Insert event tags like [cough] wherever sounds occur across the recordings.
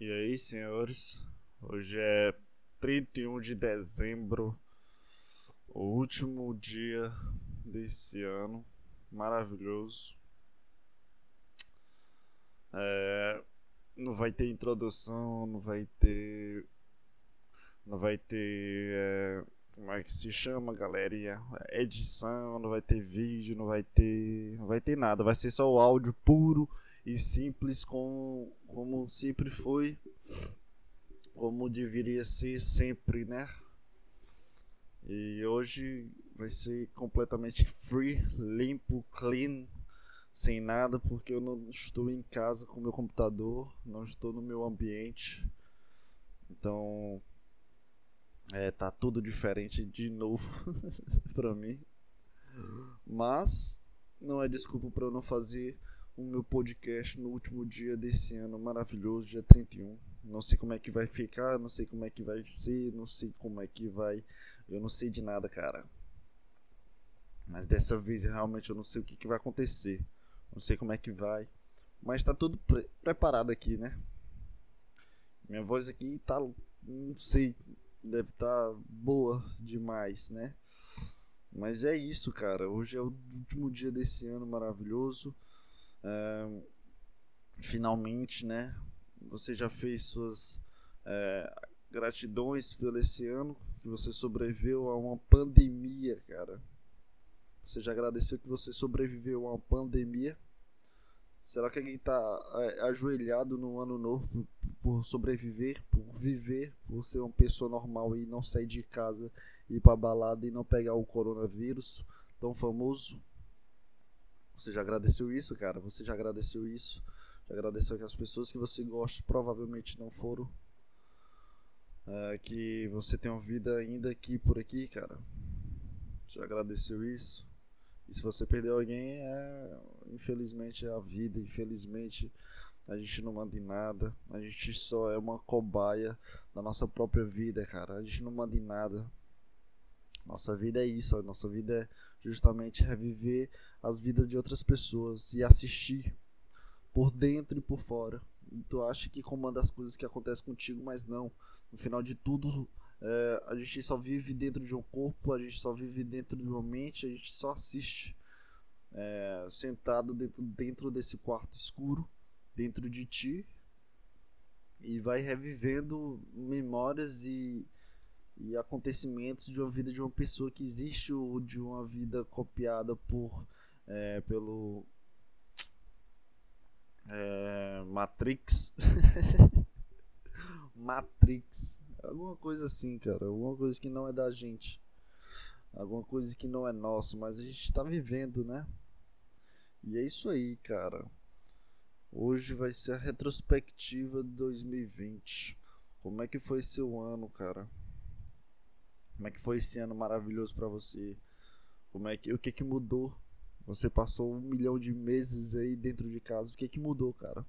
E aí, senhores? Hoje é 31 de dezembro, o último dia desse ano maravilhoso. É, não vai ter introdução, não vai ter. Não vai ter. É, como é que se chama, galerinha? Edição, não vai ter vídeo, não vai ter. Não vai ter nada, vai ser só o áudio puro e simples como, como sempre foi, como deveria ser sempre, né? E hoje vai ser completamente free, limpo, clean, sem nada, porque eu não estou em casa com meu computador, não estou no meu ambiente. Então, é, tá tudo diferente de novo [laughs] para mim. Mas não é desculpa para eu não fazer o meu podcast no último dia desse ano maravilhoso, dia 31. Não sei como é que vai ficar, não sei como é que vai ser, não sei como é que vai. Eu não sei de nada, cara. Mas dessa vez realmente eu não sei o que, que vai acontecer. Não sei como é que vai. Mas tá tudo pre preparado aqui, né? Minha voz aqui tá. Não sei. Deve estar tá boa demais, né? Mas é isso, cara. Hoje é o último dia desse ano maravilhoso finalmente, né? Você já fez suas é, gratidões pelo esse ano que você sobreviveu a uma pandemia, cara. Você já agradeceu que você sobreviveu a uma pandemia? Será que alguém está é, ajoelhado no ano novo por, sobreviver, por viver, por ser uma pessoa normal e não sair de casa, ir para balada e não pegar o coronavírus tão famoso? Você já agradeceu isso, cara? Você já agradeceu isso? Já agradeceu que as pessoas que você gosta provavelmente não foram? É, que você tem uma vida ainda aqui por aqui, cara? Já agradeceu isso? E se você perdeu alguém, é, infelizmente é a vida, infelizmente a gente não manda em nada, a gente só é uma cobaia da nossa própria vida, cara. A gente não manda em nada. Nossa vida é isso, a nossa vida é justamente reviver as vidas de outras pessoas e assistir por dentro e por fora. E tu acha que comanda as coisas que acontecem contigo, mas não. No final de tudo, é, a gente só vive dentro de um corpo, a gente só vive dentro de uma mente, a gente só assiste é, sentado dentro, dentro desse quarto escuro, dentro de ti, e vai revivendo memórias e e acontecimentos de uma vida de uma pessoa que existe ou de uma vida copiada por é, pelo é, Matrix? [laughs] Matrix. Alguma coisa assim cara. Alguma coisa que não é da gente. Alguma coisa que não é nosso mas a gente está vivendo né? E é isso aí cara. Hoje vai ser a retrospectiva de 2020 como é que foi seu ano cara como é que foi esse ano maravilhoso para você? Como é que o que que mudou? Você passou um milhão de meses aí dentro de casa. O que que mudou, cara? O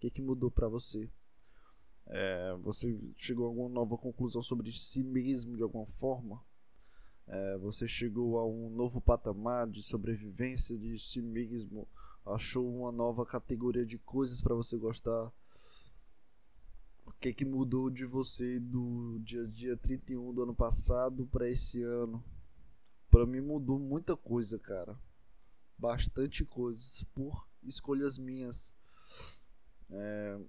que que mudou para você? É, você chegou a alguma nova conclusão sobre si mesmo de alguma forma? É, você chegou a um novo patamar de sobrevivência de si mesmo? Achou uma nova categoria de coisas para você gostar? Que que mudou de você do dia, dia 31 do ano passado para esse ano? Para mim mudou muita coisa, cara. Bastante coisas por escolhas minhas. É,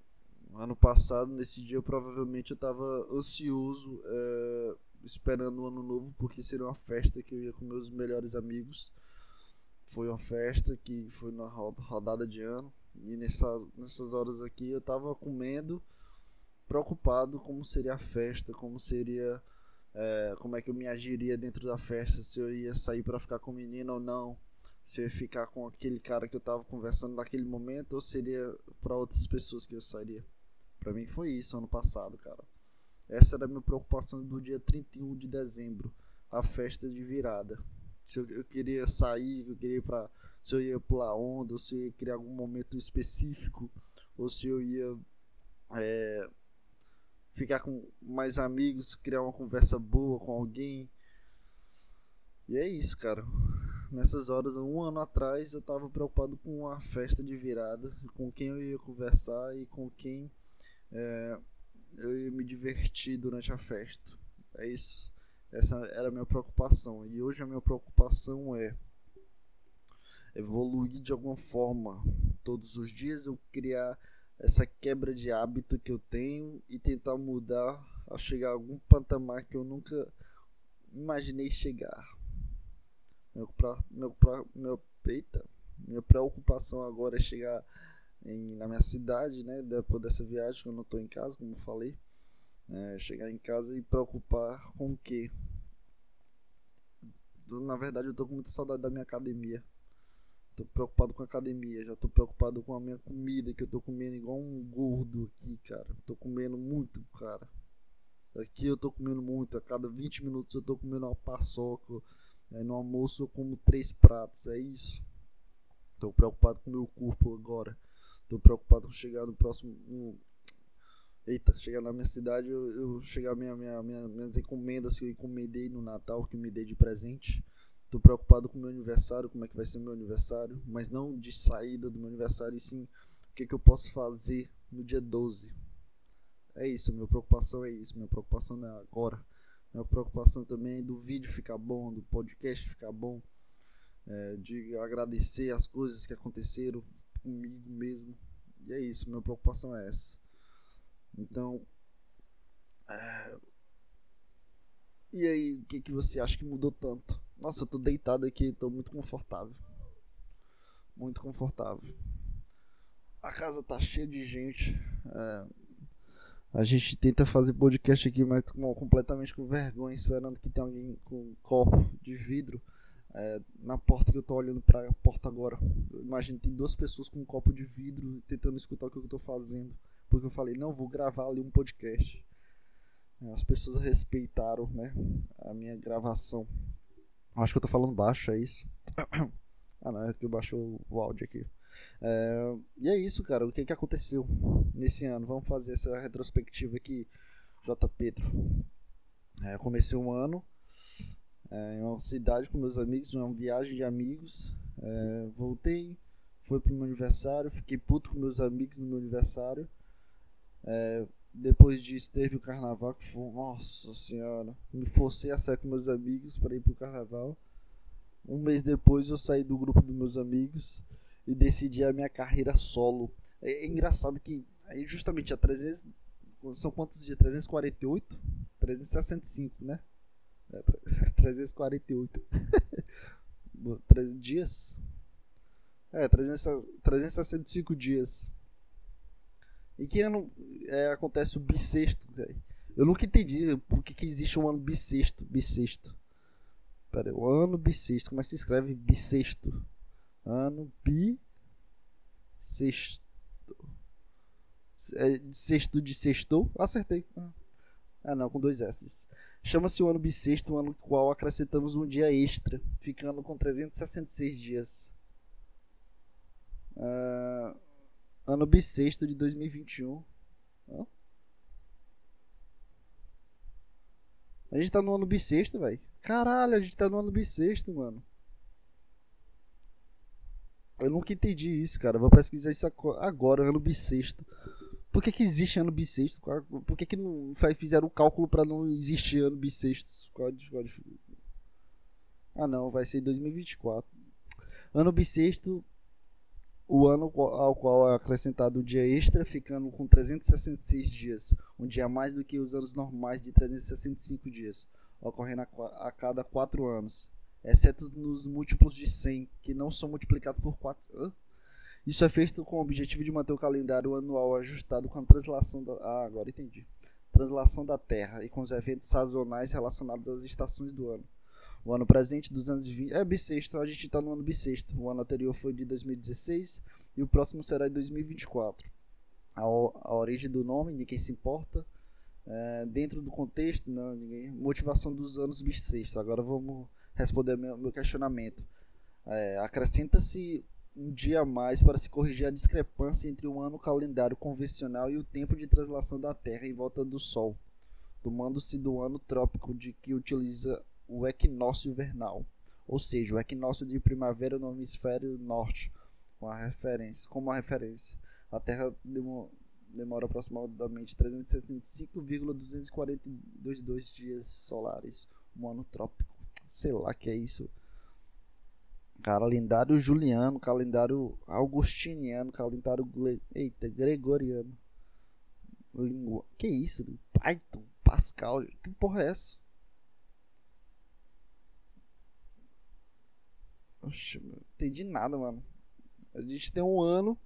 ano passado, nesse dia, provavelmente eu estava ansioso, é, esperando o ano novo, porque seria uma festa que eu ia com meus melhores amigos. Foi uma festa que foi na rodada de ano. E nessas, nessas horas aqui eu estava comendo preocupado como seria a festa, como seria, é, como é que eu me agiria dentro da festa, se eu ia sair para ficar com o menino ou não, se eu ia ficar com aquele cara que eu tava conversando naquele momento ou seria para outras pessoas que eu sairia. Para mim foi isso ano passado, cara. Essa era a minha preocupação do dia 31 de dezembro, a festa de virada. Se eu, eu queria sair, eu queria pra, se eu ia pular onda, ou se eu ia criar algum momento específico, ou se eu ia é, ficar com mais amigos, criar uma conversa boa com alguém. E é isso, cara. Nessas horas, um ano atrás, eu tava preocupado com a festa de virada, com quem eu ia conversar e com quem é, eu ia me divertir durante a festa. É isso. Essa era a minha preocupação. E hoje a minha preocupação é evoluir de alguma forma. Todos os dias eu criar essa quebra de hábito que eu tenho e tentar mudar a chegar a algum patamar que eu nunca imaginei chegar. Meu, pra, meu, pra, meu, eita, minha preocupação agora é chegar em, na minha cidade, né? Depois dessa viagem que eu não estou em casa, como falei. É, chegar em casa e preocupar com o que? Na verdade, eu estou com muita saudade da minha academia. Tô preocupado com a academia, já tô preocupado com a minha comida, que eu tô comendo igual um gordo aqui, cara. Tô comendo muito, cara. Aqui eu tô comendo muito, a cada 20 minutos eu tô comendo uma paçoca. Aí no almoço eu como três pratos, é isso. Tô preocupado com o meu corpo agora. Tô preocupado com chegar no próximo. Eita, chegar na minha cidade, eu, eu chegar minha, minha, minha, minhas encomendas que eu encomendei no Natal, que eu me dei de presente. Tô preocupado com o meu aniversário, como é que vai ser meu aniversário, mas não de saída do meu aniversário, e sim o que, que eu posso fazer no dia 12. É isso, minha preocupação é isso, minha preocupação não é agora. Minha preocupação também é do vídeo ficar bom, do podcast ficar bom, é, de agradecer as coisas que aconteceram comigo mesmo. E é isso, minha preocupação é essa. Então, é... e aí, o que, que você acha que mudou tanto? Nossa, eu tô deitado aqui, tô muito confortável. Muito confortável. A casa tá cheia de gente. É... A gente tenta fazer podcast aqui, mas com, completamente com vergonha, esperando que tenha alguém com um copo de vidro é, na porta que eu tô olhando para a porta agora. Que tem duas pessoas com um copo de vidro tentando escutar o que eu tô fazendo. Porque eu falei, não, vou gravar ali um podcast. É, as pessoas respeitaram né, a minha gravação. Acho que eu tô falando baixo, é isso? [coughs] ah não, é que eu baixou o áudio aqui. É, e é isso, cara. O que, que aconteceu nesse ano? Vamos fazer essa retrospectiva aqui, J. Pedro. É, comecei um ano é, em uma cidade com meus amigos, uma viagem de amigos. É, voltei, foi pro meu aniversário, fiquei puto com meus amigos no meu aniversário. Depois disso teve o carnaval que foi, nossa senhora, me forcei a sair com meus amigos para ir pro carnaval. Um mês depois eu saí do grupo dos meus amigos e decidi a minha carreira solo. É, é engraçado que aí justamente a 300 são quantos dias? 348? 365, né? É, 348. [laughs] [laughs] dias? É, 300, 365 dias. E que ano é, acontece o bissexto, Eu nunca entendi por que, que existe um ano bissexto. Bissexto. Pera aí, o ano bissexto. Como é que se escreve bissexto? Ano bissexto. É, sexto de sextou? Acertei. Ah. ah, não, com dois S. Chama-se o ano bissexto, um ano qual acrescentamos um dia extra, ficando com 366 dias. Ano bissexto de 2021. Hã? A gente tá no ano bissexto, velho. Caralho, a gente tá no ano bissexto, mano. Eu nunca entendi isso, cara. Vou pesquisar isso agora, ano bissexto. Por que, que existe ano bissexto? Por que, que não fizeram o cálculo para não existir ano bissexto? Ah, não, vai ser 2024. Ano bissexto, o ano ao qual é acrescentado o dia extra, ficando com 366 dias, um dia mais do que os anos normais de 365 dias, ocorrendo a, cada 4 anos, exceto nos múltiplos de 100, que não são multiplicados por 4. Hã? Isso é feito com o objetivo de manter o calendário anual ajustado com a translação da. Ah, agora entendi. Translação da Terra e com os eventos sazonais relacionados às estações do ano. O ano presente, 220. É bissexto, a gente está no ano bissexto. O ano anterior foi de 2016 e o próximo será de 2024. A, a origem do nome, ninguém se importa. É, dentro do contexto, não, ninguém. Motivação dos anos bissextos. Agora vamos responder meu, meu questionamento. É, Acrescenta-se um dia a mais para se corrigir a discrepância entre o ano calendário convencional e o tempo de translação da Terra em volta do Sol, tomando-se do ano trópico de que utiliza o equinócio invernal, ou seja, o equinócio de primavera no hemisfério norte, com a referência, como a referência. A Terra demora aproximadamente 365,242 dias solares. Um ano trópico. Sei lá que é isso. Calendário juliano, calendário augustiniano, calendário eita, gregoriano. Língua. Que isso? Python, Pascal. Que porra é essa? Oxe, não entendi nada, mano. A gente tem um ano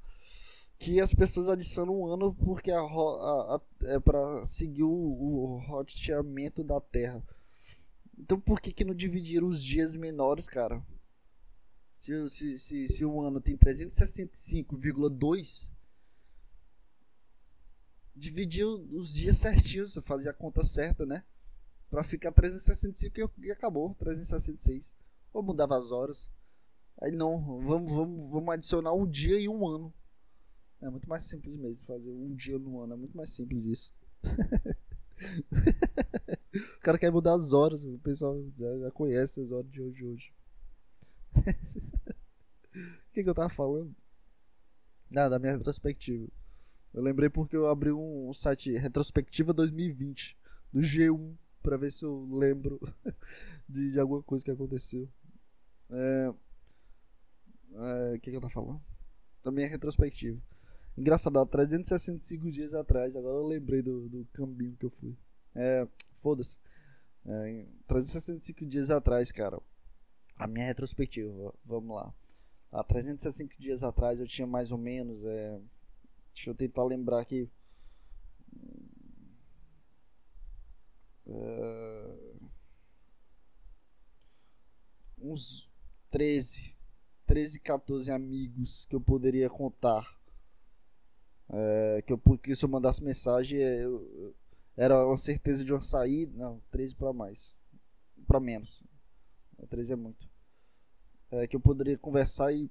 que as pessoas adicionam um ano porque a, a, a é para seguir o, o roteamento da Terra. Então por que que não dividiram os dias menores, cara? Se, se, se, se o ano tem 365,2 dividir os dias certinhos, fazer a conta certa, né? Pra ficar 365 e acabou, 366. Ou mudava as horas. Aí não, vamos, vamos, vamos adicionar um dia e um ano. É muito mais simples mesmo fazer um dia no ano, é muito mais simples isso. [laughs] o cara quer mudar as horas, o pessoal já, já conhece as horas de hoje hoje. [laughs] O que, que eu tava falando? Nada, da minha retrospectiva. Eu lembrei porque eu abri um, site Retrospectiva 2020 do G1 para ver se eu lembro [laughs] de, de, alguma coisa que aconteceu. É, é, o que, que eu tava falando? Também é retrospectiva. Engraçado, há 365 dias atrás, agora eu lembrei do, do caminho que eu fui. É, foda-se. É, 365 dias atrás, cara. A minha retrospectiva, vamos lá. Há 365 dias atrás eu tinha mais ou menos. É, Deixa eu tentar lembrar aqui. Uh, uns 13, 13, 14 amigos que eu poderia contar. É, que eu porque se eu mandasse mensagem é, eu, era uma certeza de uma saída. Não, 13 para mais. Para menos. 13 é muito. É, que eu poderia conversar e.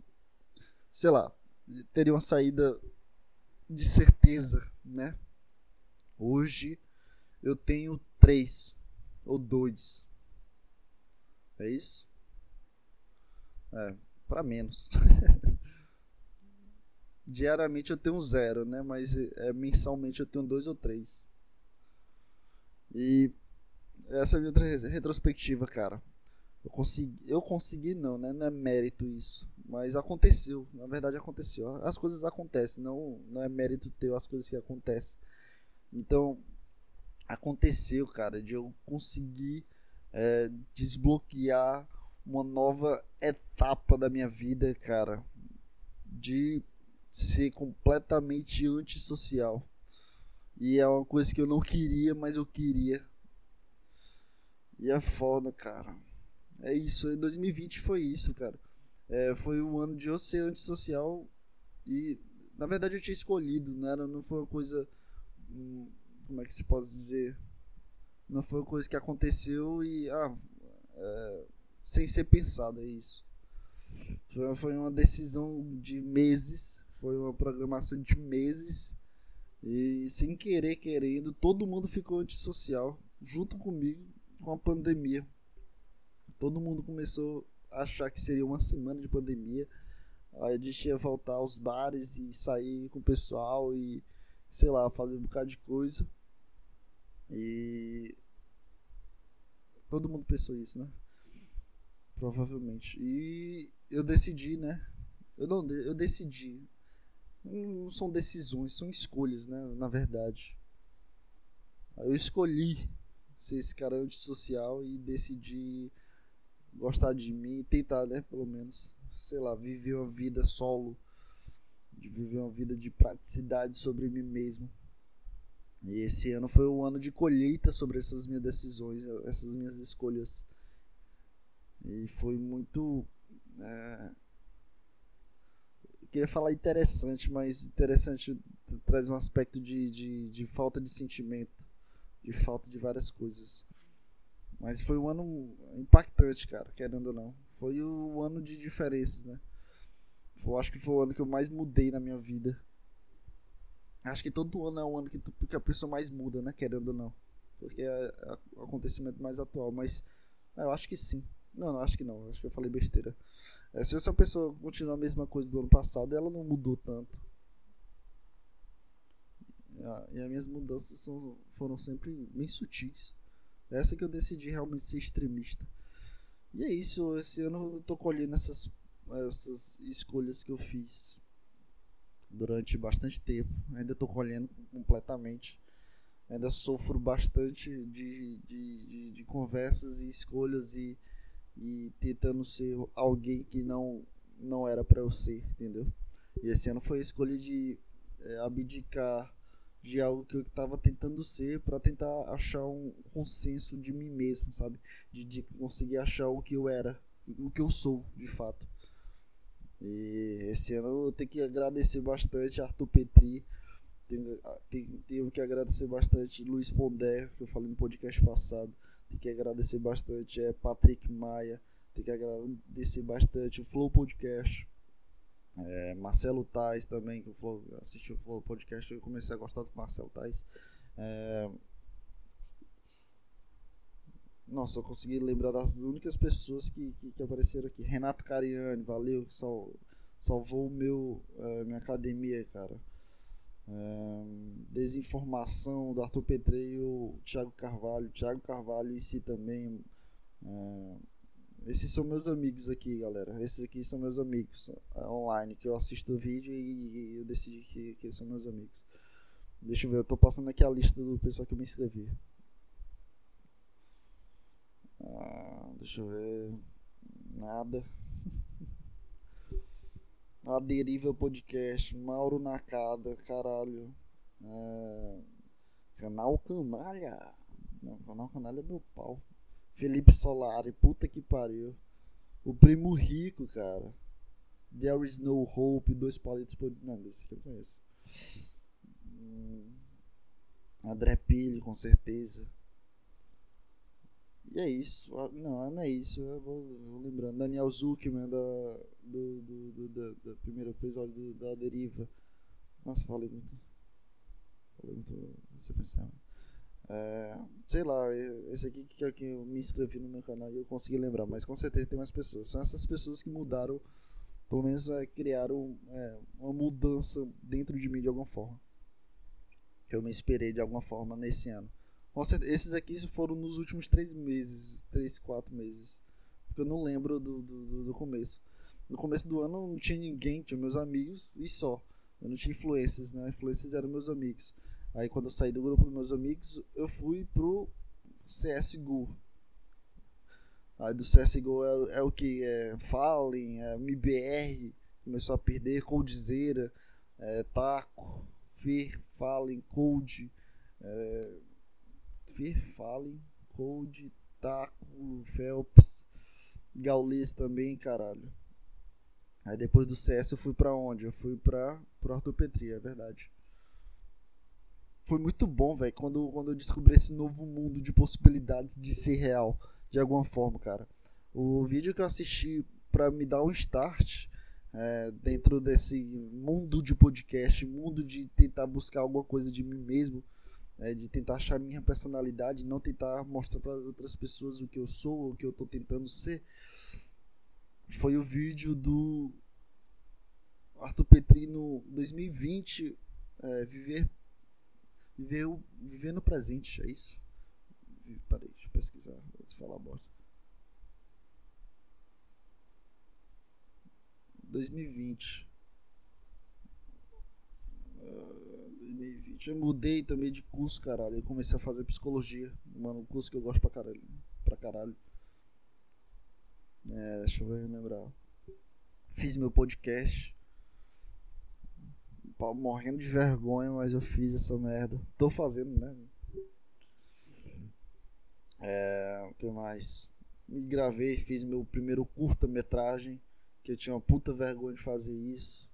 Sei lá. Teria uma saída de certeza, né? Hoje eu tenho três ou dois. É isso? É, para menos. [laughs] Diariamente eu tenho zero, né? Mas é, mensalmente eu tenho dois ou três. E essa é a minha retrospectiva, cara. Eu consegui, eu consegui não, né? Não é mérito isso. Mas aconteceu, na verdade aconteceu. As coisas acontecem, não, não é mérito teu as coisas que acontecem. Então, aconteceu, cara, de eu conseguir é, desbloquear uma nova etapa da minha vida, cara, de ser completamente antissocial. E é uma coisa que eu não queria, mas eu queria. E é foda, cara. É isso, 2020 foi isso, cara é, foi um ano de eu ser antissocial e na verdade eu tinha escolhido, não, era, não foi uma coisa. Hum, como é que se pode dizer? Não foi uma coisa que aconteceu e. Ah, é, sem ser pensada, é isso. Foi, uma decisão de meses, foi uma programação de meses e sem querer, querendo, todo mundo ficou antissocial junto comigo com a pandemia. Todo mundo começou achar que seria uma semana de pandemia. Aí a gente ia voltar aos bares e sair com o pessoal e, sei lá, fazer um bocado de coisa. E. Todo mundo pensou isso, né? Provavelmente. E eu decidi, né? Eu não, eu decidi. Não são decisões, são escolhas, né? Na verdade. Eu escolhi ser esse cara antissocial e decidi gostar de mim e tentar, né, pelo menos, sei lá, viver uma vida solo, de viver uma vida de praticidade sobre mim mesmo. E esse ano foi um ano de colheita sobre essas minhas decisões, essas minhas escolhas. E foi muito. É... Queria falar interessante, mas interessante traz um aspecto de, de, de falta de sentimento, de falta de várias coisas. Mas foi um ano impactante, cara, querendo ou não. Foi o ano de diferenças, né? Eu acho que foi o ano que eu mais mudei na minha vida. Acho que todo ano é o ano que, tu, que a pessoa mais muda, né? Querendo ou não. Porque é, é o acontecimento mais atual. Mas eu acho que sim. Não, não, acho que não. Acho que eu falei besteira. É, se essa pessoa continuar a mesma coisa do ano passado, ela não mudou tanto. E as minhas mudanças são, foram sempre bem sutis. Essa que eu decidi realmente ser extremista. E é isso, esse ano eu tô colhendo essas, essas escolhas que eu fiz durante bastante tempo. Ainda tô colhendo completamente. Ainda sofro bastante de, de, de, de conversas e escolhas e, e tentando ser alguém que não, não era para eu ser, entendeu? E esse ano foi a escolha de é, abdicar de algo que eu estava tentando ser para tentar achar um consenso de mim mesmo, sabe? De, de, conseguir achar o que eu era, o que eu sou, de fato. E esse ano eu tenho que agradecer bastante Arthur Petri, tenho, tenho, tenho que agradecer bastante Luiz Pondé, que eu falei no podcast passado, tenho que agradecer bastante é, Patrick Maia, tenho que agradecer bastante o Flow Podcast, é, Marcelo Tais também, que eu assisti o podcast e comecei a gostar do Marcelo Tais. É... Nossa, eu consegui lembrar das únicas pessoas que, que, que apareceram aqui. Renato Cariani, valeu, sal, salvou meu, é, minha academia, cara. Desinformação do Arthur Petreio, Thiago Carvalho. Thiago Carvalho em si também. Esses são meus amigos aqui, galera. Esses aqui são meus amigos é, online, que eu assisto o vídeo e, eu decidi que, que são meus amigos. Deixa eu ver, eu tô passando aqui a lista do pessoal que eu me inscrevi. Ah, deixa eu ver. Nada. A Deriva Podcast, Mauro Nakada, caralho. É... Canal Canalha. Não, canal Canalha é meu pau. Felipe Solari, puta que pariu. O Primo Rico, cara. There is no hope, dois palitos por. Não, desse aqui eu conheço. Hum, André Pilho, com certeza. E é isso. Ah, não, não é isso. Eu vou, vou lembrando. Daniel Zuckman, da, do, do, do, do, do primeiro episódio da Deriva. Nossa, falei muito. Falei muito. Você pensava. É, sei lá, esse aqui que, que eu me inscrevi no meu canal e eu consegui lembrar, mas com certeza tem mais pessoas. São essas pessoas que mudaram, pelo menos é, criaram é, uma mudança dentro de mim de alguma forma. Que eu me inspirei de alguma forma nesse ano. Esses aqui foram nos últimos três meses, três, quatro meses. Porque eu não lembro do, do, do começo. No começo do ano não tinha ninguém, tinha meus amigos e só. Eu não tinha influências, né? Influências eram meus amigos. Aí quando eu saí do grupo dos meus amigos, eu fui pro CSGO. Aí do CSGO é, é o que? É Fallen, é MBR, começou a perder, Coldzera, é, Taco, Fer, Fallen, Cold, é, Fer, Fallen, Cold, Taco, Phelps, Gaules também, caralho. Aí depois do CS eu fui pra onde? Eu fui pra, pro Arthur Petri, é verdade foi muito bom, velho, quando, quando eu descobri esse novo mundo de possibilidades de ser real, de alguma forma, cara. O vídeo que eu assisti para me dar um start é, dentro desse mundo de podcast, mundo de tentar buscar alguma coisa de mim mesmo, é, de tentar achar minha personalidade, não tentar mostrar para outras pessoas o que eu sou, o que eu tô tentando ser, foi o vídeo do Arthur Petri no 2020, é, Viver Viver, viver no presente, é isso? Peraí, deixa eu pesquisar, vou falar bosta. 2020. Uh, 2020. Eu mudei também de curso, caralho. Eu comecei a fazer psicologia. Mano, um curso que eu gosto pra caralho. Pra caralho. É, deixa eu ver, lembrar. Fiz meu podcast morrendo de vergonha, mas eu fiz essa merda. Tô fazendo, né? É, o que mais? Me gravei, fiz meu primeiro curta-metragem, que eu tinha uma puta vergonha de fazer isso.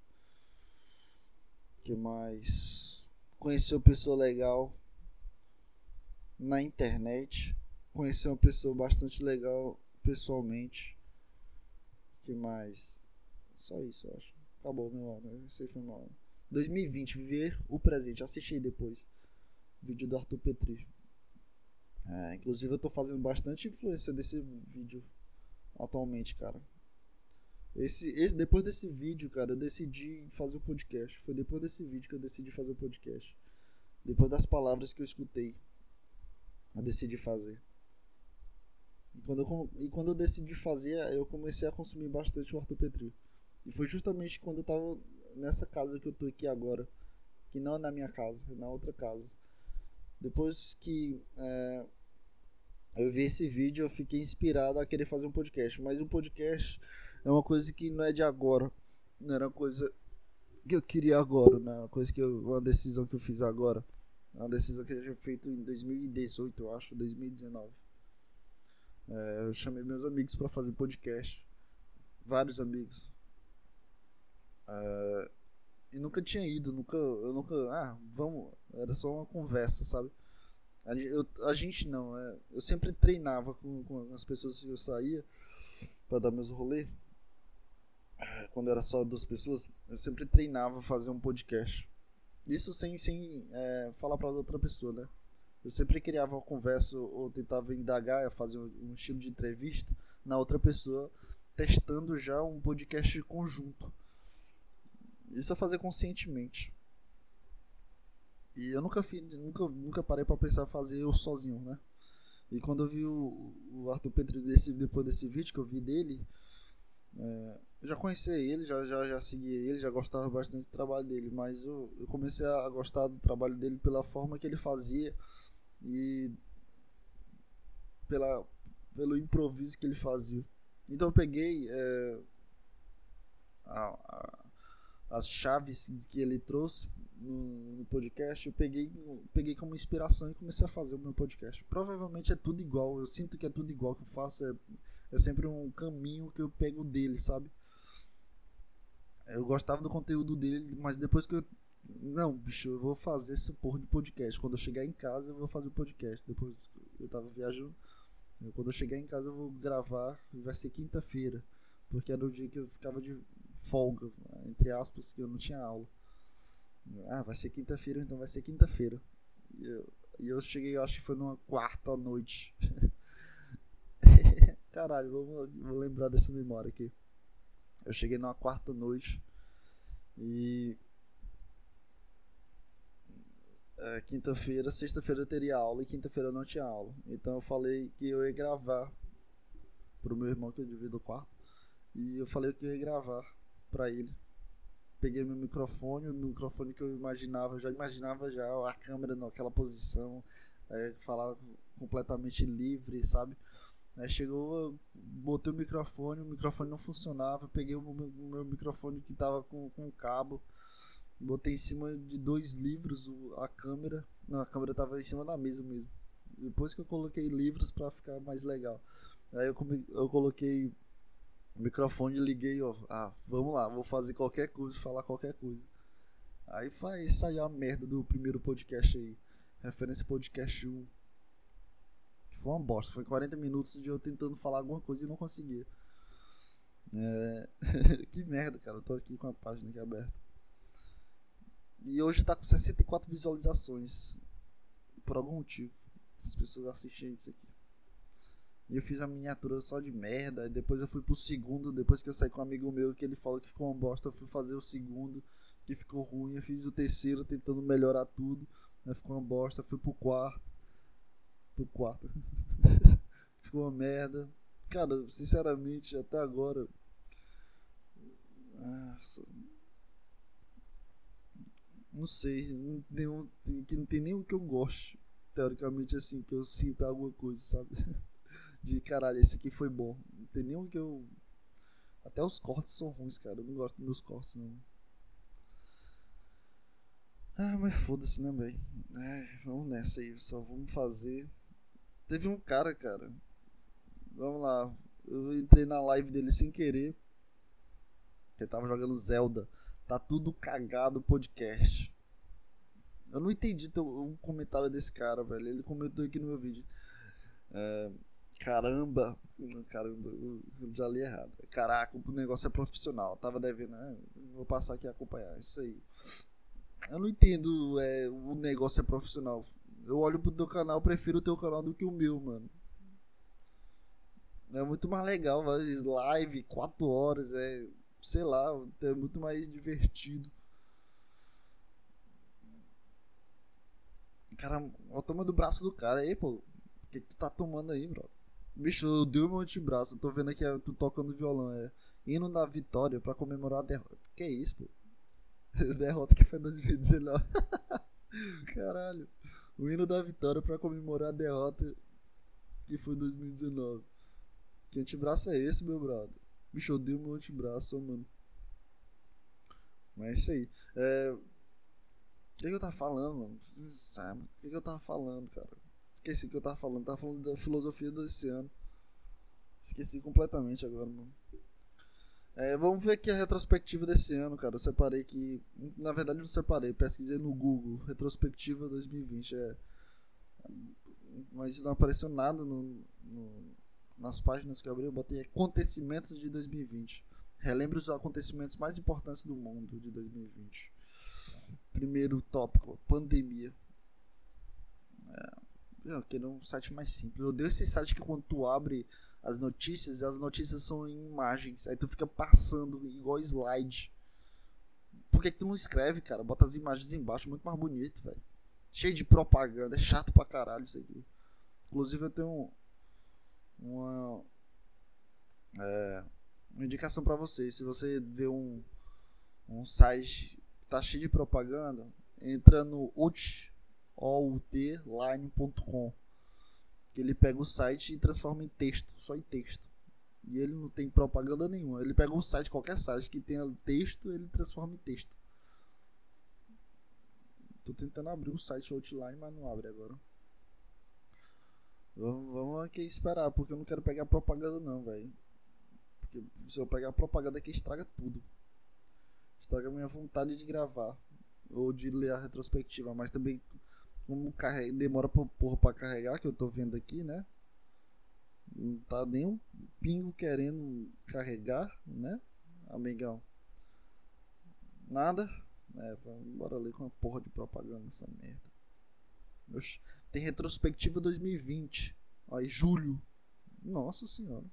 Que mais? Conheci uma pessoa legal na internet. Conheci uma pessoa bastante legal pessoalmente. Que mais? Só isso, eu acho. Acabou meu ano. Esse foi meu ano. 2020, viver o presente. Assisti depois. Vídeo do Arthur Petri. É, inclusive eu tô fazendo bastante influência desse vídeo atualmente, cara. Esse, esse, depois desse vídeo, cara, eu decidi fazer o podcast. Foi depois desse vídeo que eu decidi fazer o podcast. Depois das palavras que eu escutei, eu decidi fazer. E quando eu, e quando eu decidi fazer, eu comecei a consumir bastante o Arthur Petri. E foi justamente quando eu tava nessa casa que eu tô aqui agora. Que não é na minha casa, é na outra casa. Depois que é, eu vi esse vídeo, eu fiquei inspirado a querer fazer um podcast. Mas um podcast é uma coisa que não é de agora. Não era uma coisa que eu queria agora, né? Uma coisa que eu, uma decisão que eu fiz agora. Uma decisão que eu tinha feito em 2018, eu acho, 2019. É, eu chamei meus amigos para fazer podcast. Vários amigos. É, e nunca tinha ido, nunca, eu nunca, ah, vamos, era só uma conversa, sabe? A, eu, a gente não, é, eu sempre treinava com, com as pessoas que eu saía para dar meus rolês. Quando era só duas pessoas, eu sempre treinava fazer um podcast. Isso sem, sem é, falar para outra pessoa, né? Eu sempre criava uma conversa ou tentava indagar, fazer um estilo de entrevista na outra pessoa, testando já um podcast conjunto. Isso é fazer conscientemente. E eu nunca fiz, nunca, nunca parei para pensar fazer eu sozinho, né? E quando eu vi o, o Arthur Petri desse, depois desse vídeo que eu vi dele, é, eu já conhecia ele, já, já, já seguia ele, já gostava bastante do trabalho dele, mas eu, eu comecei a gostar do trabalho dele pela forma que ele fazia e pela, pelo improviso que ele fazia. Então eu peguei é, a, a, as chaves que ele trouxe no, no, podcast, eu peguei, peguei como inspiração e comecei a fazer o meu podcast. Provavelmente é tudo igual, eu sinto que é tudo igual que eu faço, é, é sempre um caminho que eu pego dele, sabe? Eu gostava do conteúdo dele, mas depois que eu. Não, bicho, eu vou fazer esse porra de podcast. Quando eu chegar em casa, eu vou fazer o podcast. Depois eu tava viajando. Quando eu chegar em casa, eu vou gravar. Vai ser quinta-feira. Porque era o dia que eu ficava de folga, entre aspas, que eu não tinha aula. Ah, vai ser quinta-feira, então vai ser quinta-feira. E eu, e eu cheguei, eu acho que foi numa quarta noite. [laughs] Caralho, vou, vou lembrar dessa memória aqui. Eu cheguei numa quarta noite e é, quinta-feira, sexta-feira eu teria aula e quinta-feira eu não tinha aula. Então eu falei que eu ia gravar pro meu irmão que eu divido o quarto. E eu falei que eu ia gravar para ele. Peguei meu microfone, o microfone que eu imaginava, eu já imaginava já a câmera naquela posição, é, falar completamente livre, sabe? Aí chegou, botei o microfone, o microfone não funcionava, peguei o meu, meu microfone que tava com, com cabo, botei em cima de dois livros a câmera, não, a câmera tava em cima da mesa mesmo. Depois que eu coloquei livros para ficar mais legal. Aí eu, eu coloquei o microfone liguei, ó, ah, vamos lá, vou fazer qualquer coisa, falar qualquer coisa. Aí faz, saiu a merda do primeiro podcast aí, referência podcast 1 foi uma bosta. Foi 40 minutos de eu tentando falar alguma coisa e não conseguia. É... [laughs] que merda, cara. Eu tô aqui com a página aqui aberta. E hoje tá com 64 visualizações. Por algum motivo. As pessoas assistindo isso aqui. E eu fiz a miniatura só de merda. E depois eu fui pro segundo. Depois que eu saí com um amigo meu que ele falou que ficou uma bosta, eu fui fazer o segundo. Que ficou ruim. Eu fiz o terceiro tentando melhorar tudo. Aí ficou uma bosta. Fui pro quarto pro quarto. [laughs] Ficou uma merda. Cara, sinceramente, até agora. Nossa. Não sei. Não tem, um, tem, não tem nem o que eu gosto. Teoricamente, assim, que eu sinta alguma coisa, sabe? [laughs] De caralho, esse aqui foi bom. Não tem nenhum que eu. Até os cortes são ruins, cara. Eu não gosto dos meus cortes, não. Ah, mas foda-se, né, velho? É, vamos nessa aí. Só vamos fazer. Teve um cara, cara. Vamos lá. Eu entrei na live dele sem querer. Ele tava jogando Zelda. Tá tudo cagado podcast. Eu não entendi o comentário desse cara, velho. Ele comentou aqui no meu vídeo. É, caramba. Caramba, eu já li errado. Caraca, o negócio é profissional. Eu tava devendo. Né? Vou passar aqui a acompanhar. Isso aí. Eu não entendo é, o negócio é profissional. Eu olho pro teu canal, prefiro o teu canal do que o meu, mano. É muito mais legal, mas live, 4 horas, é. Sei lá, é muito mais divertido. Cara, o tamanho do braço do cara aí, pô. O que, que tu tá tomando aí, bro? Bicho, eu dei meu antebraço. Eu tô vendo aqui tu tocando violão. É hino da vitória pra comemorar a derrota. Que isso, pô? [laughs] derrota que foi em 2019. [laughs] Caralho. O hino da vitória pra comemorar a derrota que foi em 2019. Que antebraço é esse, meu brother? Bicho, eu dei meu antebraço, mano. Mas é isso aí. É... O que, que eu tava falando, mano? Sabe? O que, que eu tava falando, cara? Esqueci o que eu tava falando. Tava falando da filosofia desse ano. Esqueci completamente agora, mano. É, vamos ver aqui a retrospectiva desse ano, cara. Eu separei que. Na verdade, não separei. Pesquisei no Google. Retrospectiva 2020. É. Mas não apareceu nada no, no, nas páginas que eu abri. Eu botei acontecimentos de 2020. Relembre os acontecimentos mais importantes do mundo de 2020. Primeiro tópico: pandemia. É, eu quero um site mais simples. Eu odeio esse site que quando tu abre as notícias, as notícias são em imagens. Aí tu fica passando igual slide. Por que, que tu não escreve, cara? Bota as imagens embaixo, muito mais bonito, velho. Cheio de propaganda, é chato pra caralho isso aqui. Inclusive eu tenho uma, é, uma indicação para vocês. Se você vê um, um site que tá cheio de propaganda, entra no ut outline.com. Que ele pega o site e transforma em texto, só em texto. E ele não tem propaganda nenhuma. Ele pega um site, qualquer site que tenha texto, ele transforma em texto. Tô tentando abrir um site Outline, mas não abre agora. Vamos, vamos aqui esperar, porque eu não quero pegar propaganda não, velho. Porque se eu pegar propaganda aqui estraga tudo. Estraga a minha vontade de gravar. Ou de ler a retrospectiva, mas também como carrega, demora porra pra carregar, que eu tô vendo aqui, né? Não tá nem um pingo querendo carregar, né? Amigão. Nada. É, bora ler com uma porra de propaganda essa merda. Oxi. Tem retrospectiva 2020. Aí, julho. Nossa senhora.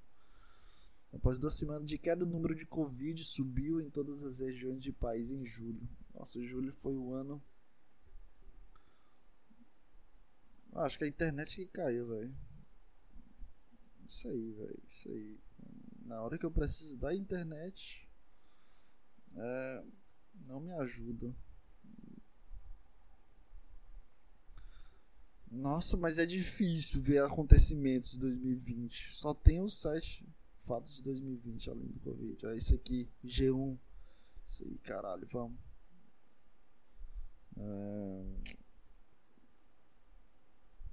Após duas semanas de queda, o número de Covid subiu em todas as regiões de país em julho. Nossa, julho foi o ano Acho que a internet que caiu, velho. Isso aí, velho. Isso aí. Na hora que eu preciso da internet, é, não me ajuda. Nossa, mas é difícil ver acontecimentos de 2020. Só tem o site fatos de 2020 além do Covid. É isso aqui, G1. Isso aí, caralho, vamos. É...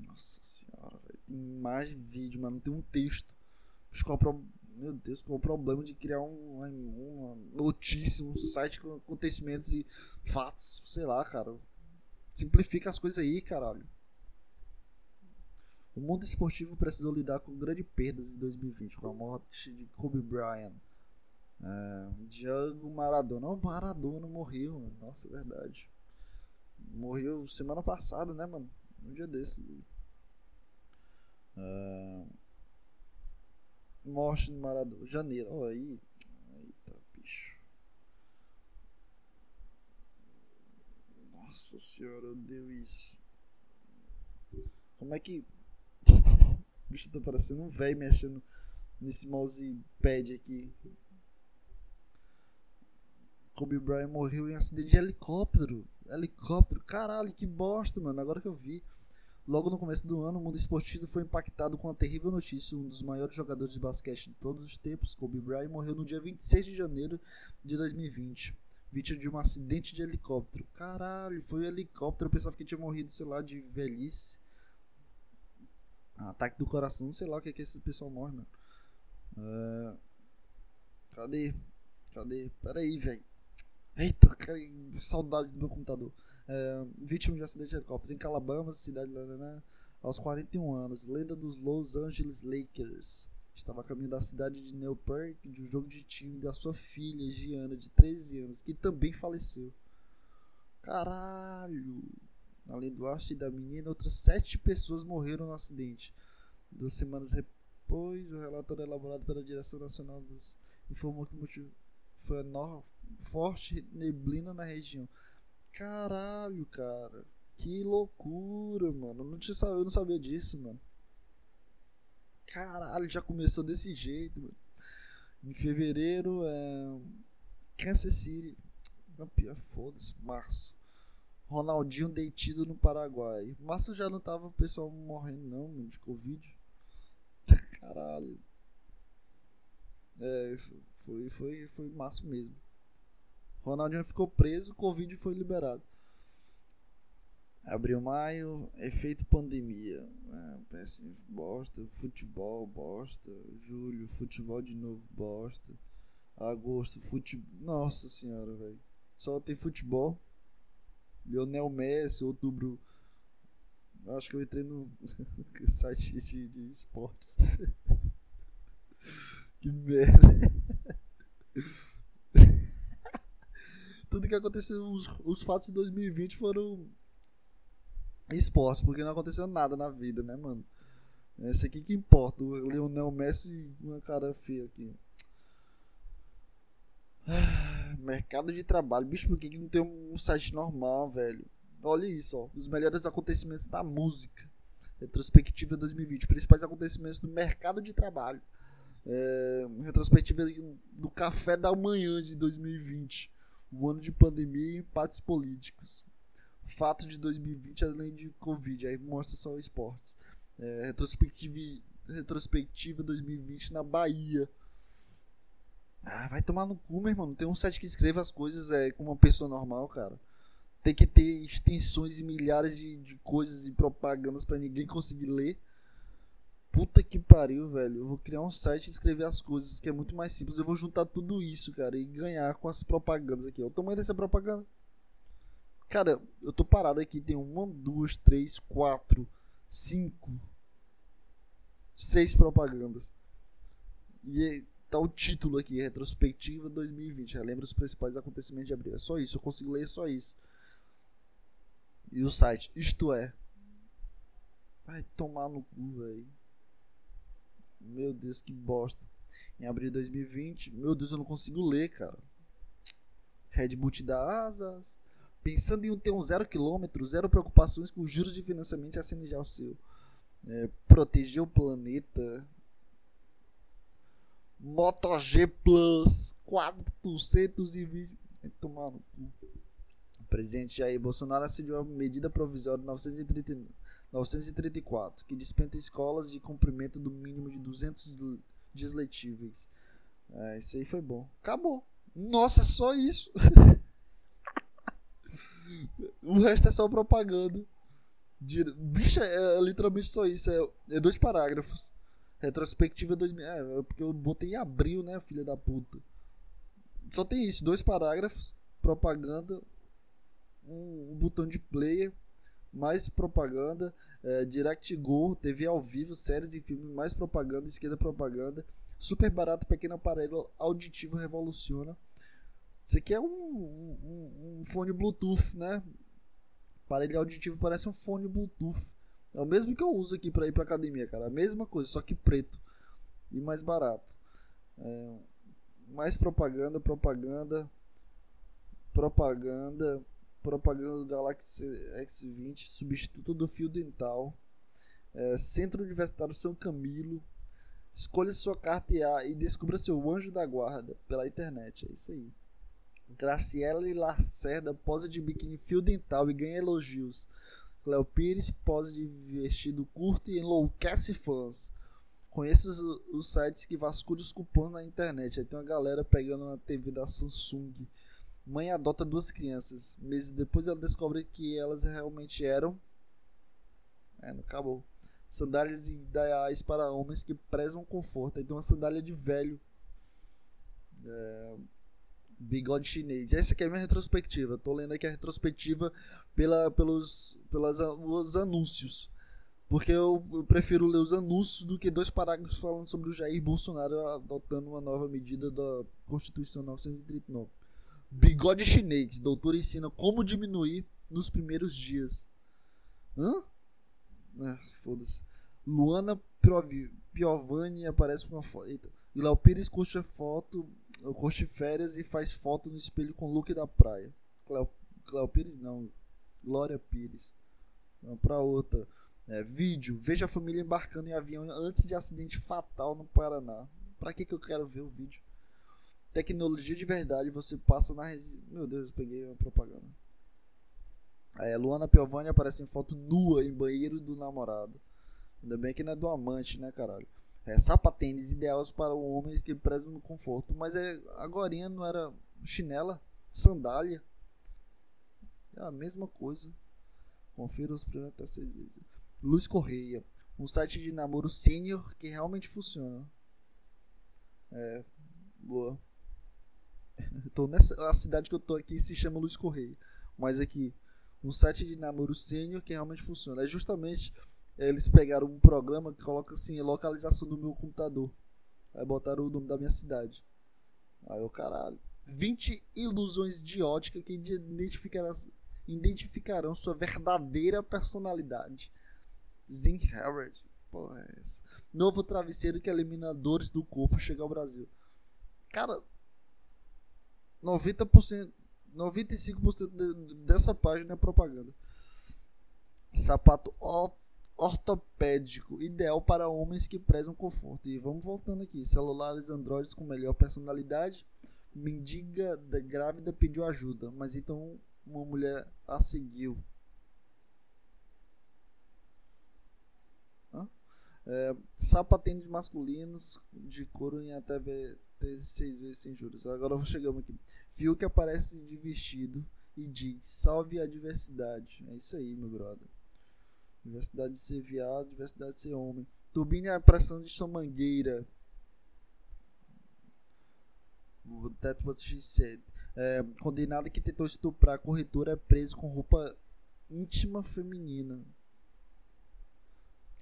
Nossa senhora, velho. Imagem, vídeo, mas não tem um texto. Qual pro... Meu Deus, qual o problema de criar um, uma notícia, um site com acontecimentos e fatos? Sei lá, cara. Simplifica as coisas aí, caralho. O mundo esportivo precisou lidar com grandes perdas em 2020, com a morte de Kobe Bryant. É, Django Maradona. O Maradona morreu, mano. Nossa, é verdade. Morreu semana passada, né, mano? Um dia desse. Uh, morte no Maradona. Janeiro. Oh, aí. Eita, bicho. Nossa senhora, eu deu isso. Como é que. [laughs] bicho tá parecendo um velho mexendo nesse mousepad aqui. Kobe Bryant morreu em acidente de helicóptero. Helicóptero, caralho, que bosta, mano. Agora que eu vi. Logo no começo do ano, o mundo esportivo foi impactado com a terrível notícia. Um dos maiores jogadores de basquete de todos os tempos, Kobe Bryant, morreu no dia 26 de janeiro de 2020, vítima de um acidente de helicóptero. Caralho, foi um helicóptero. Eu pensava que tinha morrido, sei lá, de velhice. Ataque do coração, sei lá o que é que esse pessoal morre, mano. Uh, cadê? Cadê? Pera aí, velho. Eita, cara, saudade do meu computador. É, vítima de acidente de helicóptero em Calabama, cidade né, aos 41 anos. Lenda dos Los Angeles Lakers. Estava a caminho da cidade de Newport de um jogo de time da sua filha, Giana, de 13 anos, que também faleceu. Caralho! Além do Ash e da menina, outras sete pessoas morreram no acidente. Duas semanas depois, o relatório elaborado pela Direção Nacional dos informou que o motivo foi a forte neblina na região. Caralho, cara. Que loucura, mano. Eu não, tinha, eu não sabia disso, mano. Caralho, já começou desse jeito, mano. Em fevereiro, é. Kansas City. Não, pior, foda-se. Março. Ronaldinho detido no Paraguai. Março já não tava o pessoal morrendo, não, mano, de Covid. [laughs] Caralho. É, foi, foi, foi março mesmo. Ronaldinho ficou preso, Covid foi liberado. Abril, maio, efeito pandemia. É, péssimo, bosta. Futebol, bosta. Julho, futebol de novo, bosta. Agosto, futebol. Nossa senhora, velho. Só tem futebol. Lionel Messi, outubro. Acho que eu entrei no [laughs] site de, de esportes. [laughs] que merda. Tudo que aconteceu, os, os fatos de 2020 foram esportes, porque não aconteceu nada na vida, né, mano? Esse aqui que importa, o Lionel Messi uma cara feia aqui. Ah, mercado de trabalho. Bicho, por que não tem um site normal, velho? Olha isso, ó. Os melhores acontecimentos da música. Retrospectiva 2020. Principais acontecimentos do mercado de trabalho. É, retrospectiva do café da manhã de 2020. O ano de pandemia e empates políticos fato de 2020 além de Covid. Aí mostra só esportes. É, retrospectiva, retrospectiva 2020 na Bahia. Ah, vai tomar no cu, meu irmão. Tem um site que escreva as coisas é, como uma pessoa normal, cara. Tem que ter extensões e milhares de, de coisas e propagandas para ninguém conseguir ler. Puta que pariu, velho. Eu vou criar um site e escrever as coisas, que é muito mais simples. Eu vou juntar tudo isso, cara, e ganhar com as propagandas aqui. Olha o tamanho dessa propaganda. Cara, eu tô parado aqui. Tem uma, duas, três, quatro, cinco, seis propagandas. E tá o título aqui: Retrospectiva 2020. Relembra os principais acontecimentos de abril. É só isso. Eu consigo ler só isso. E o site, isto é. Vai tomar no cu, velho. Meu Deus, que bosta. Em abril de 2020. Meu Deus, eu não consigo ler, cara. Red Bull te dá asas. Pensando em ter um zero quilômetro, zero preocupações com juros de financiamento, assine já o seu. É, proteger o planeta. Moto G Plus 420. Vai tomar no cu. O presidente Jair Bolsonaro assinou a medida provisória 930, 934, que dispensa escolas de cumprimento do mínimo de 200 dias letíveis. É, isso aí foi bom. Acabou. Nossa, só isso. [laughs] O resto é só propaganda. Bicha, é, é literalmente só isso. É, é dois parágrafos. Retrospectiva 2000. É, é, porque eu botei em abril, né, filha da puta. Só tem isso, dois parágrafos, propaganda, um, um botão de player, mais propaganda, é, Direct Go, TV ao vivo, séries e filmes, mais propaganda, esquerda propaganda, super barato, pequeno aparelho auditivo revoluciona. Isso aqui é um, um, um fone Bluetooth, né? Aparelho auditivo parece um fone Bluetooth. É o mesmo que eu uso aqui para ir pra academia, cara. A mesma coisa, só que preto. E mais barato. É, mais propaganda, propaganda. Propaganda. Propaganda do Galaxy S20. Substituto do fio dental. É, Centro Universitário São Camilo. Escolha sua carta e descubra seu anjo da guarda pela internet. É isso aí. Graciela e Lacerda posa de biquíni fio dental e ganha elogios. Cleo Pires posa de vestido curto e enlouquece fãs. Conheça os, os sites que vasculham os cupons na internet. Aí tem uma galera pegando uma TV da Samsung. Mãe adota duas crianças. Meses depois ela descobre que elas realmente eram. É, não acabou. Sandálias ideais para homens que prezam conforto. Tem uma sandália de velho. É, Bigode chinês. Essa aqui é a minha retrospectiva. Tô lendo aqui a retrospectiva pela, pelos, pelas, os anúncios. Porque eu, eu, prefiro ler os anúncios do que dois parágrafos falando sobre o Jair Bolsonaro adotando uma nova medida da Constituição 939. Bigode chinês. Doutor ensina como diminuir nos primeiros dias. Hã? Ah, foda-se. Luana Piovani aparece com uma foto. E Léo Pires curte foto curte férias e faz foto no espelho com o look da praia. Cléo, Pires não. Glória Pires. Vamos pra outra. É, vídeo. Veja a família embarcando em avião antes de acidente fatal no Paraná. Pra que, que eu quero ver o vídeo? Tecnologia de verdade, você passa na resi... Meu Deus, eu peguei uma propaganda. É, Luana Piovani aparece em foto nua em banheiro do namorado. Ainda bem que não é do amante, né, caralho? É, sapatênis ideais para o homem que preza no conforto. Mas é, agora não era chinela, sandália. É a mesma coisa. Confira os primeiros até seis vezes. Luz Correia. Um site de namoro sênior que realmente funciona. É, boa. Tô nessa, a cidade que eu tô aqui se chama Luz Correia. Mas aqui, um site de namoro sênior que realmente funciona. É justamente eles pegaram um programa que coloca assim, localização do meu computador. Aí botaram o nome da minha cidade. Aí eu, caralho. 20 ilusões de ótica que identificarão, identificarão sua verdadeira personalidade. Zin Harrod. Porra, é. Novo travesseiro que elimina dores do corpo chega ao Brasil. Cara, 90%, 95% de, dessa página é propaganda. Sapato ortopédico, ideal para homens que prezam conforto. E vamos voltando aqui. Celulares Androids com melhor personalidade. Mendiga grávida pediu ajuda, mas então uma mulher a seguiu. É, sapatênis masculinos de couro em até seis vezes sem juros. Agora chegamos aqui. Fiuk aparece de vestido e diz: Salve a diversidade. É isso aí, meu brother. Diversidade de ser viado, diversidade de ser homem. Turbine a pressão de sua mangueira. That was she said. É, condenado que tentou estuprar corretora é preso com roupa íntima feminina.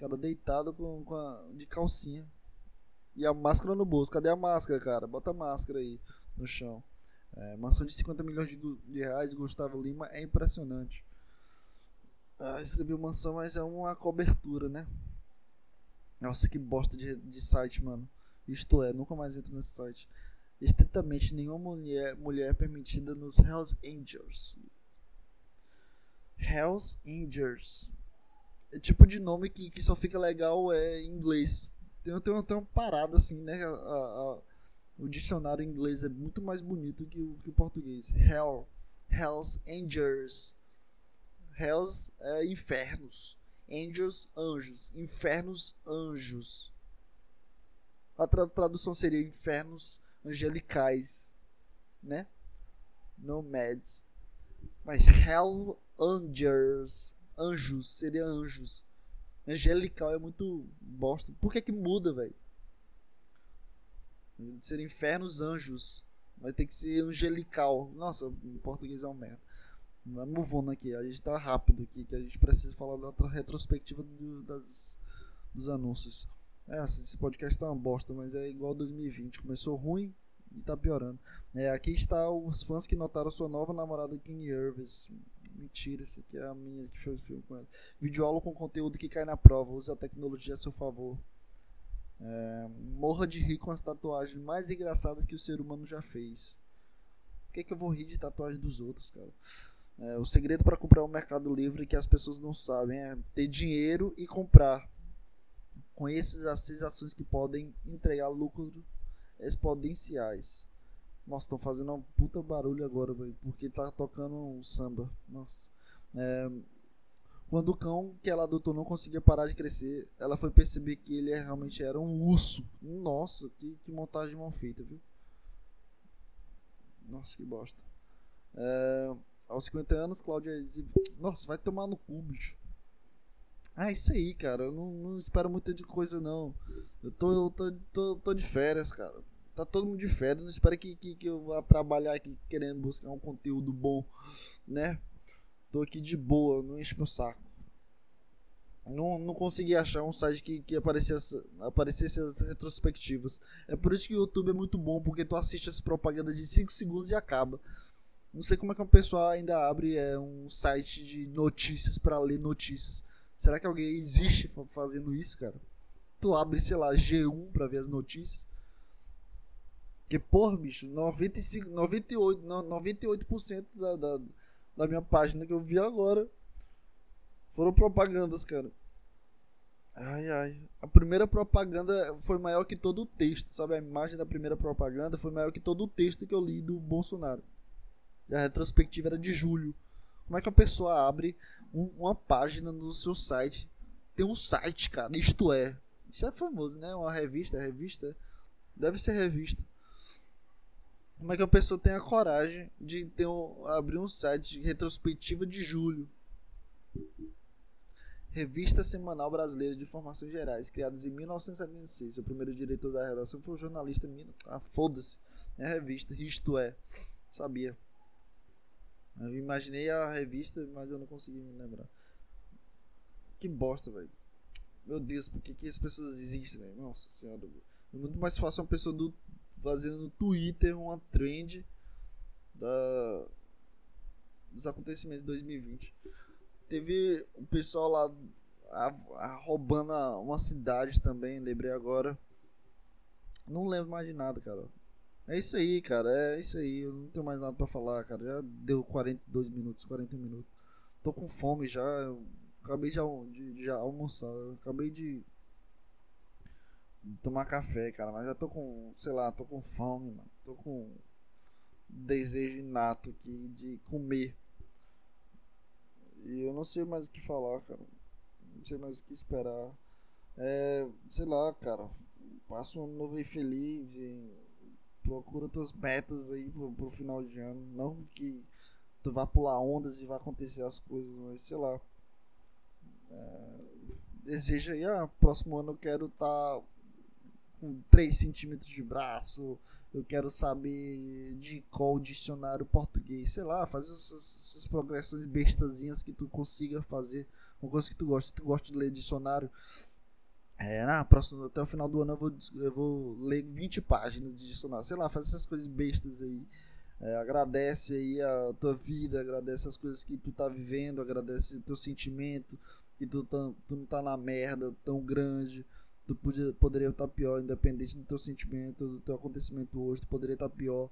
Cara deitado com, com a, de calcinha. E a máscara no bolso. Cadê a máscara, cara? Bota a máscara aí no chão. É, mansão de 50 milhões de, de reais, Gustavo Lima, é impressionante. Ah, escreveu mansão, mas é uma cobertura, né? Nossa, que bosta de, de site, mano. Isto é, nunca mais entro nesse site. Estritamente nenhuma mulher, mulher é permitida nos Hells Angels. Hells Angels. Tipo de nome que, que só fica legal é em inglês. Tem, tem, tem uma parada assim, né? A, a, o dicionário inglês é muito mais bonito que o, que o português. Hell. Hells Angels. Hells é infernos. Angels, anjos. Infernos, anjos. A tra tradução seria infernos angelicais, né? Nomads. Mas Hell Angels, anjos, seria anjos. Angelical é muito bosta. Por que que muda, velho? Ser infernos anjos. Vai ter que ser angelical. Nossa, em português é um merda. Vamos on aqui. A gente tá rápido aqui, que a gente precisa falar da retrospectiva do, das, dos anúncios. É, esse podcast tá uma bosta, mas é igual 2020. Começou ruim e tá piorando. É, aqui está os fãs que notaram sua nova namorada Kim Irvis. Mentira, esse aqui é a minha que fez o filme com ela. Videoaula com conteúdo que cai na prova. Use a tecnologia a seu favor. É, morra de rir com as tatuagens mais engraçadas que o ser humano já fez. Por que, que eu vou rir de tatuagem dos outros, cara? É, o segredo para comprar o Mercado Livre que as pessoas não sabem é ter dinheiro e comprar. Com esses as ações que podem entregar lucro exponenciais. Nossa, estão fazendo um puta barulho agora, véio, porque tá tocando um samba. Nossa. É, quando o cão que ela adotou não conseguia parar de crescer, ela foi perceber que ele realmente era um urso. Nossa, que, que montagem mal feita, viu? Nossa, que bosta. É, aos 50 anos, Cláudia Nossa, vai tomar no cu, bicho. Ah, isso aí, cara. Eu não, não espero muita de coisa, não. Eu tô, eu tô, tô, tô de férias, cara tá todo mundo de férias. Não espera que, que, que, eu vá trabalhar aqui querendo buscar um conteúdo bom, né? Tô aqui de boa, não enche meu saco. Não, não consegui achar um site que, que aparecesse, aparecesse as retrospectivas. É por isso que o YouTube é muito bom, porque tu assiste as propagandas de 5 segundos e acaba. Não sei como é que um pessoal ainda abre é, um site de notícias para ler notícias. Será que alguém existe fazendo isso, cara? Tu abre, sei lá, G1 para ver as notícias. Porque, porra, bicho, 95, 98, 98% da, da, da minha página que eu vi agora Foram propagandas, cara. Ai, ai. A primeira propaganda foi maior que todo o texto, sabe? A imagem da primeira propaganda foi maior que todo o texto que eu li do Bolsonaro. A retrospectiva era de julho. Como é que a pessoa abre um, uma página no seu site? Tem um site, cara. Isto é. Isso é famoso, né? Uma revista, revista. Deve ser revista. Como é que a pessoa tem a coragem de ter um, abrir um site de retrospectiva de julho? Revista Semanal Brasileira de Informações Gerais, criada em 1976. O primeiro diretor da redação foi o jornalista. Ah, foda-se. É revista, isto é. Sabia. Eu imaginei a revista, mas eu não consegui me lembrar. Que bosta, velho. Meu Deus, por que, que as pessoas existem, velho? Nossa senhora. É muito mais fácil uma pessoa do fazendo no Twitter uma trend da, dos acontecimentos de 2020. Teve o pessoal lá a, a, roubando uma cidade também, lembrei agora. Não lembro mais de nada, cara. É isso aí, cara. É isso aí. Eu não tenho mais nada para falar, cara. Já deu 42 minutos, 41 minutos. Tô com fome já. Eu acabei de, de, de almoçar. Eu acabei de tomar café, cara, mas já tô com, sei lá, tô com fome, mano. Tô com desejo inato aqui de comer. E eu não sei mais o que falar, cara. Não sei mais o que esperar. É, sei lá, cara. Passa um novo aí feliz e procura tuas metas aí pro, pro final de ano. Não que tu vá pular ondas e vai acontecer as coisas, mas sei lá. É, aí, ah, próximo ano eu quero estar tá com 3 centímetros de braço, eu quero saber de qual dicionário português, sei lá, faz essas, essas progressões bestazinhas que tu consiga fazer, uma coisa que tu gosta, se tu gosta de ler dicionário, é, na próxima, até o final do ano eu vou, eu vou ler 20 páginas de dicionário, sei lá, faz essas coisas bestas aí, é, agradece aí a tua vida, agradece as coisas que tu tá vivendo, agradece o teu sentimento, que tu, tá, tu não tá na merda tão grande, tu podia, poderia estar pior, independente do teu sentimento, do teu acontecimento hoje, tu poderia estar pior.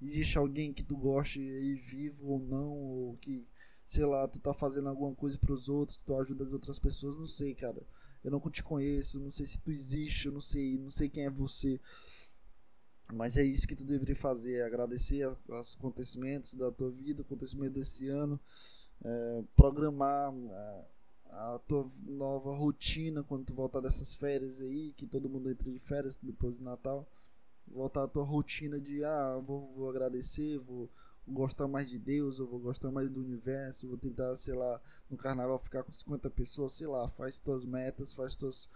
Existe alguém que tu goste aí vivo ou não, ou que, sei lá, tu tá fazendo alguma coisa para os outros, tu ajuda as outras pessoas, não sei, cara. Eu não te conheço, não sei se tu existe, eu não sei, não sei quem é você. Mas é isso que tu deveria fazer, é agradecer os acontecimentos da tua vida, acontecimento desse ano, é, programar é, a tua nova rotina quando tu voltar dessas férias aí, que todo mundo entra de férias depois do Natal. Voltar a tua rotina de ah, vou, vou agradecer, vou, gostar mais de Deus, eu vou gostar mais do universo, vou tentar, sei lá, no carnaval ficar com 50 pessoas, sei lá, faz tuas metas, faz tuas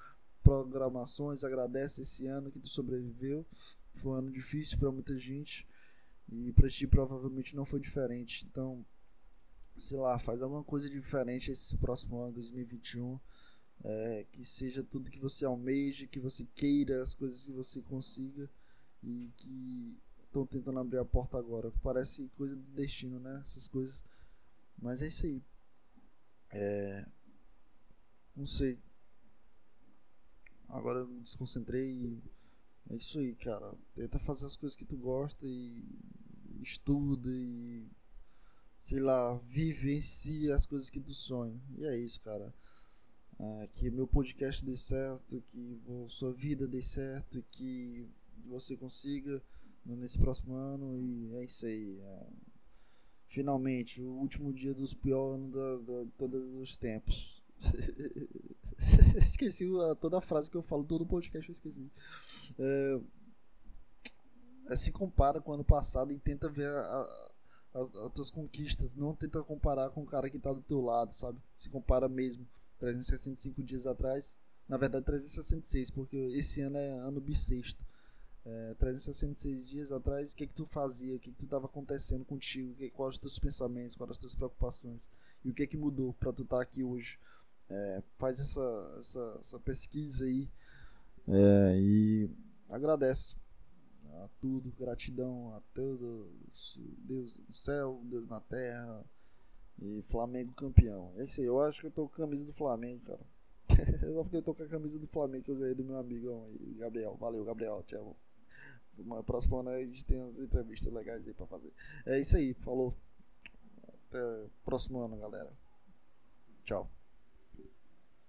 programações, agradece esse ano que tu sobreviveu. Foi um ano difícil para muita gente e para ti provavelmente não foi diferente. Então, sei lá, faz alguma coisa diferente esse próximo ano, 2021. É, que seja tudo que você almeja, que você queira, as coisas que você consiga e que estão tentando abrir a porta agora. Parece coisa do destino, né? Essas coisas. Mas é isso aí. É... Não sei. Agora eu me desconcentrei e é isso aí, cara. Tenta fazer as coisas que tu gosta e estuda e sei lá, vivencie as coisas que tu sonha. E é isso, cara. É, que meu podcast dê certo, que sua vida dê certo, que você consiga nesse próximo ano. E é isso aí. É, finalmente, o último dia dos piores de todos os tempos. [laughs] esqueci toda a frase que eu falo, todo o podcast eu esqueci. É, é, se compara com o ano passado e tenta ver a, as, as tuas conquistas. Não tenta comparar com o cara que tá do teu lado, sabe? Se compara mesmo. 365 dias atrás. Na verdade, 366, porque esse ano é ano bissexto. É, 366 dias atrás, o que que tu fazia? O que que tu tava acontecendo contigo? Que, quais os teus pensamentos? Quais as tuas preocupações? E o que que mudou para tu estar tá aqui hoje? É, faz essa, essa, essa pesquisa aí é, e agradece a tudo, gratidão a todos, Deus do céu, Deus na terra e Flamengo campeão. É isso aí, eu acho que eu tô com a camisa do Flamengo, cara. [laughs] Só porque eu tô com a camisa do Flamengo que eu ganhei do meu amigão aí, Gabriel. Valeu, Gabriel, te amo. Na próxima ano a gente tem umas entrevistas legais aí pra fazer. É isso aí, falou. Até próximo ano, galera. Tchau.